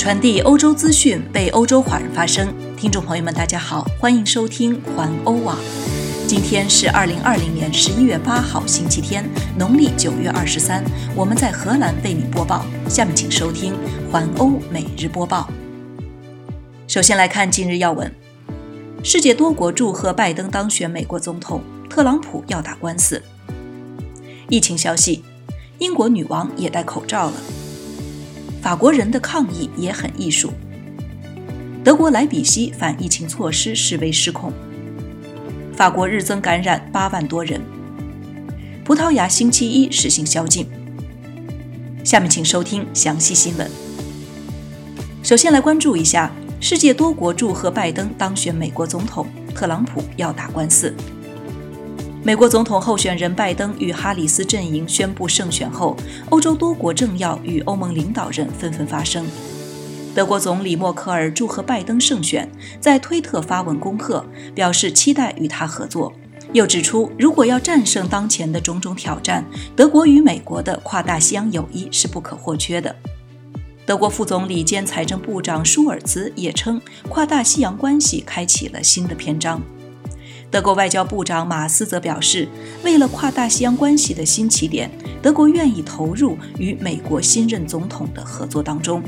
传递欧洲资讯，为欧洲华人发声。听众朋友们，大家好，欢迎收听环欧网。今天是二零二零年十一月八号，星期天，农历九月二十三。我们在荷兰为你播报。下面请收听环欧每日播报。首先来看今日要闻：世界多国祝贺拜登当选美国总统，特朗普要打官司。疫情消息：英国女王也戴口罩了。法国人的抗议也很艺术。德国莱比锡反疫情措施示威失控。法国日增感染八万多人。葡萄牙星期一实行宵禁。下面请收听详细新闻。首先来关注一下，世界多国祝贺拜登当选美国总统，特朗普要打官司。美国总统候选人拜登与哈里斯阵营宣布胜选后，欧洲多国政要与欧盟领导人纷纷发声。德国总理默克尔祝贺拜登胜选，在推特发文恭贺，表示期待与他合作，又指出如果要战胜当前的种种挑战，德国与美国的跨大西洋友谊是不可或缺的。德国副总理兼财政部长舒尔茨也称，跨大西洋关系开启了新的篇章。德国外交部长马斯则表示，为了跨大西洋关系的新起点，德国愿意投入与美国新任总统的合作当中。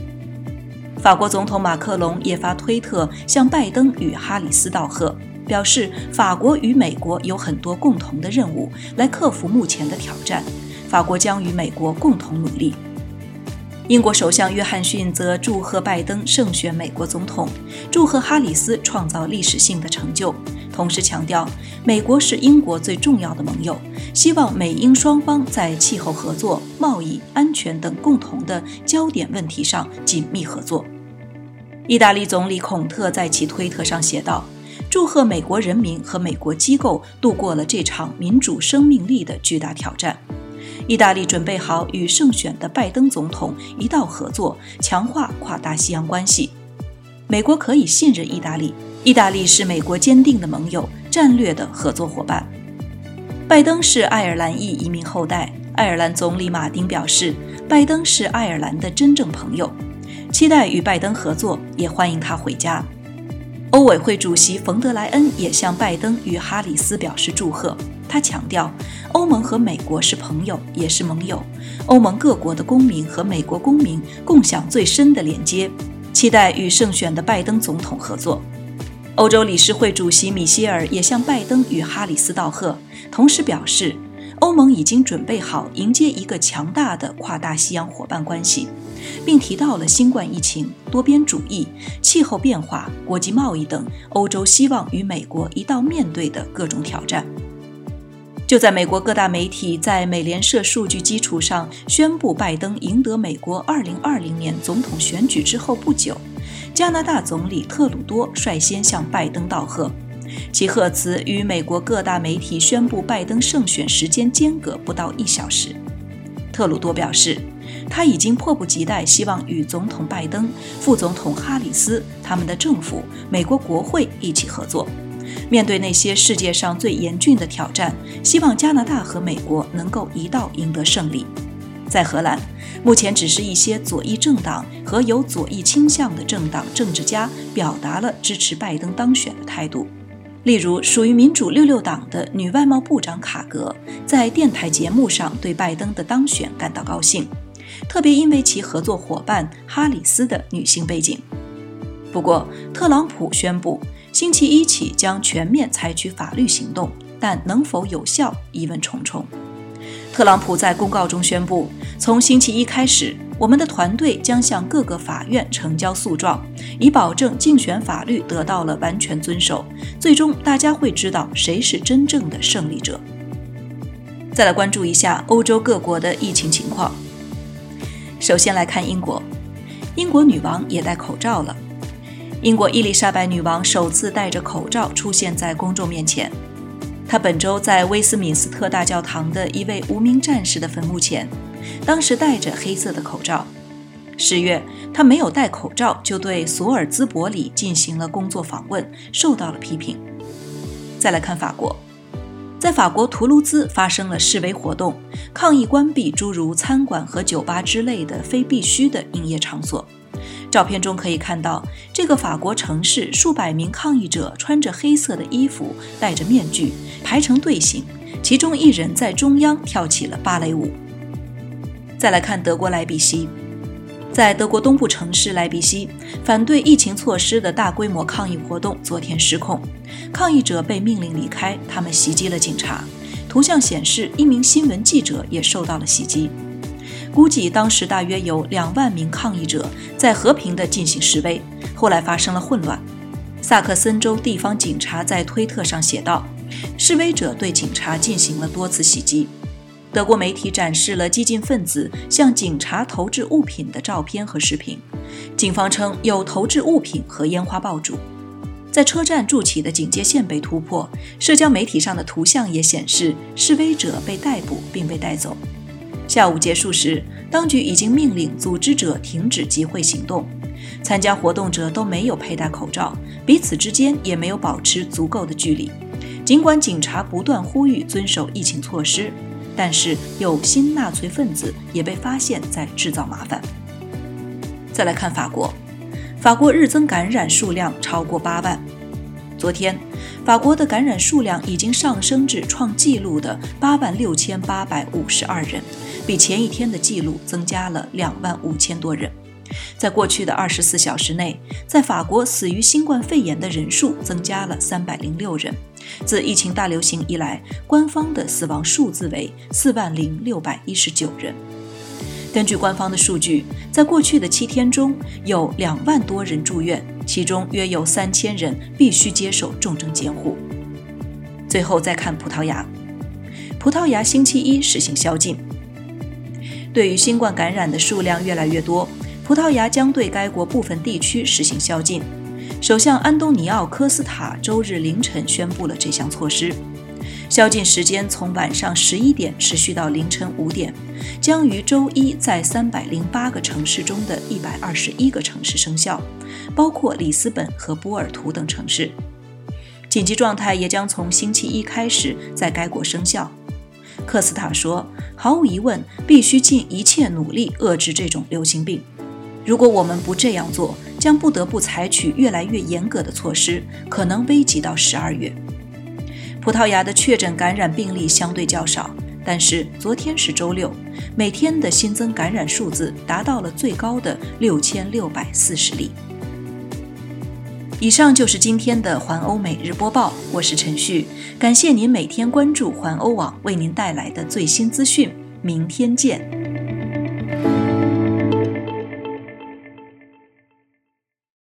法国总统马克龙也发推特向拜登与哈里斯道贺，表示法国与美国有很多共同的任务来克服目前的挑战，法国将与美国共同努力。英国首相约翰逊则祝贺拜登胜选美国总统，祝贺哈里斯创造历史性的成就。同时强调，美国是英国最重要的盟友，希望美英双方在气候合作、贸易、安全等共同的焦点问题上紧密合作。意大利总理孔特在其推特上写道：“祝贺美国人民和美国机构度过了这场民主生命力的巨大挑战。意大利准备好与胜选的拜登总统一道合作，强化跨大西洋关系。美国可以信任意大利。”意大利是美国坚定的盟友、战略的合作伙伴。拜登是爱尔兰裔移民后代。爱尔兰总理马丁表示，拜登是爱尔兰的真正朋友，期待与拜登合作，也欢迎他回家。欧委会主席冯德莱恩也向拜登与哈里斯表示祝贺。他强调，欧盟和美国是朋友，也是盟友。欧盟各国的公民和美国公民共享最深的连接，期待与胜选的拜登总统合作。欧洲理事会主席米歇尔也向拜登与哈里斯道贺，同时表示，欧盟已经准备好迎接一个强大的跨大西洋伙伴关系，并提到了新冠疫情、多边主义、气候变化、国际贸易等欧洲希望与美国一道面对的各种挑战。就在美国各大媒体在美联社数据基础上宣布拜登赢得美国2020年总统选举之后不久。加拿大总理特鲁多率先向拜登道贺，其贺词与美国各大媒体宣布拜登胜选时间间隔不到一小时。特鲁多表示，他已经迫不及待，希望与总统拜登、副总统哈里斯、他们的政府、美国国会一起合作，面对那些世界上最严峻的挑战，希望加拿大和美国能够一道赢得胜利。在荷兰，目前只是一些左翼政党和有左翼倾向的政党政治家表达了支持拜登当选的态度。例如，属于民主六六党的女外贸部长卡格在电台节目上对拜登的当选感到高兴，特别因为其合作伙伴哈里斯的女性背景。不过，特朗普宣布星期一起将全面采取法律行动，但能否有效，疑问重重。特朗普在公告中宣布，从星期一开始，我们的团队将向各个法院呈交诉状，以保证竞选法律得到了完全遵守。最终，大家会知道谁是真正的胜利者。再来关注一下欧洲各国的疫情情况。首先来看英国，英国女王也戴口罩了。英国伊丽莎白女王首次戴着口罩出现在公众面前。她本周在威斯敏斯特大教堂的一位无名战士的坟墓前，当时戴着黑色的口罩。十月，他没有戴口罩就对索尔兹伯里进行了工作访问，受到了批评。再来看法国，在法国图卢兹发生了示威活动，抗议关闭诸如餐馆和酒吧之类的非必须的营业场所。照片中可以看到，这个法国城市数百名抗议者穿着黑色的衣服，戴着面具，排成队形，其中一人在中央跳起了芭蕾舞。再来看德国莱比锡，在德国东部城市莱比锡，反对疫情措施的大规模抗议活动昨天失控，抗议者被命令离开，他们袭击了警察。图像显示，一名新闻记者也受到了袭击。估计当时大约有两万名抗议者在和平地进行示威，后来发生了混乱。萨克森州地方警察在推特上写道：“示威者对警察进行了多次袭击。”德国媒体展示了激进分子向警察投掷物品的照片和视频。警方称有投掷物品和烟花爆竹。在车站筑起的警戒线被突破。社交媒体上的图像也显示示威者被逮捕并被带走。下午结束时，当局已经命令组织者停止集会行动。参加活动者都没有佩戴口罩，彼此之间也没有保持足够的距离。尽管警察不断呼吁遵守疫情措施，但是有新纳粹分子也被发现在制造麻烦。再来看法国，法国日增感染数量超过八万。昨天，法国的感染数量已经上升至创纪录的八万六千八百五十二人，比前一天的记录增加了两万五千多人。在过去的二十四小时内，在法国死于新冠肺炎的人数增加了三百零六人。自疫情大流行以来，官方的死亡数字为四万零六百一十九人。根据官方的数据，在过去的七天中，有两万多人住院，其中约有三千人必须接受重症监护。最后再看葡萄牙，葡萄牙星期一实行宵禁。对于新冠感染的数量越来越多，葡萄牙将对该国部分地区实行宵禁。首相安东尼奥·科斯塔周日凌晨宣布了这项措施。宵禁时间从晚上十一点持续到凌晨五点，将于周一在三百零八个城市中的一百二十一个城市生效，包括里斯本和波尔图等城市。紧急状态也将从星期一开始在该国生效。科斯塔说：“毫无疑问，必须尽一切努力遏制这种流行病。如果我们不这样做，将不得不采取越来越严格的措施，可能危及到十二月。”葡萄牙的确诊感染病例相对较少，但是昨天是周六，每天的新增感染数字达到了最高的六千六百四十例。以上就是今天的环欧每日播报，我是陈旭，感谢您每天关注环欧网为您带来的最新资讯，明天见。